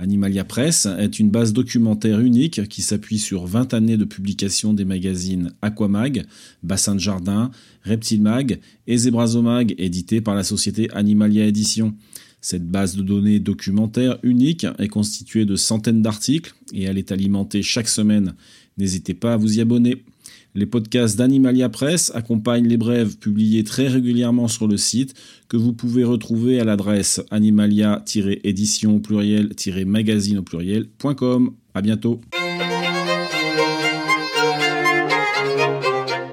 Animalia Press est une base documentaire unique qui s'appuie sur 20 années de publication des magazines Aquamag, Bassin de Jardin, Reptile Mag et Zebrazomag, édité par la société Animalia Édition. Cette base de données documentaire unique est constituée de centaines d'articles et elle est alimentée chaque semaine. N'hésitez pas à vous y abonner. Les podcasts d'Animalia Press accompagnent les brèves publiées très régulièrement sur le site que vous pouvez retrouver à l'adresse animalia-édition au pluriel-magazine au. À bientôt.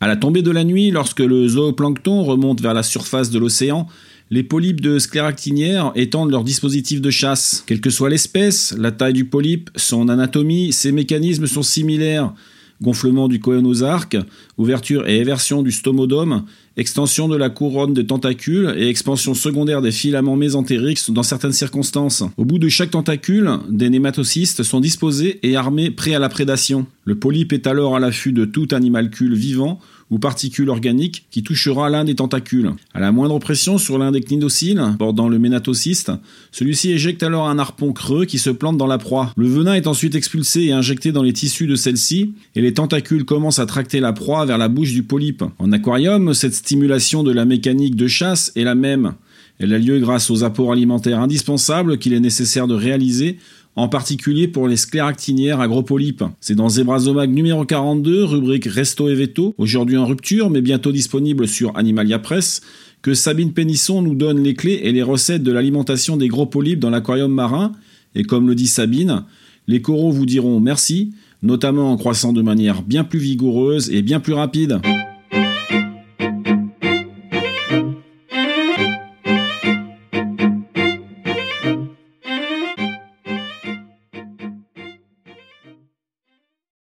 À la tombée de la nuit, lorsque le zooplancton remonte vers la surface de l'océan, les polypes de scléractinière étendent leur dispositif de chasse. Quelle que soit l'espèce, la taille du polype, son anatomie, ses mécanismes sont similaires gonflement du coénosarque, ouverture et éversion du stomodome, extension de la couronne des tentacules et expansion secondaire des filaments mésentériques dans certaines circonstances. Au bout de chaque tentacule, des nématocystes sont disposés et armés prêts à la prédation. Le polype est alors à l'affût de tout animalcule vivant ou particule organique qui touchera l'un des tentacules. À la moindre pression sur l'un des cnidociles bordant le ménatocyste, celui-ci éjecte alors un harpon creux qui se plante dans la proie. Le venin est ensuite expulsé et injecté dans les tissus de celle-ci et les tentacules commencent à tracter la proie vers la bouche du polype. En aquarium, cette stimulation de la mécanique de chasse est la même. Elle a lieu grâce aux apports alimentaires indispensables qu'il est nécessaire de réaliser en particulier pour les scléractinières agropolypes. C'est dans Zebrazomag numéro 42, rubrique Resto et Veto, aujourd'hui en rupture mais bientôt disponible sur Animalia Press, que Sabine Pénisson nous donne les clés et les recettes de l'alimentation des gros polypes dans l'aquarium marin. Et comme le dit Sabine, les coraux vous diront merci, notamment en croissant de manière bien plus vigoureuse et bien plus rapide.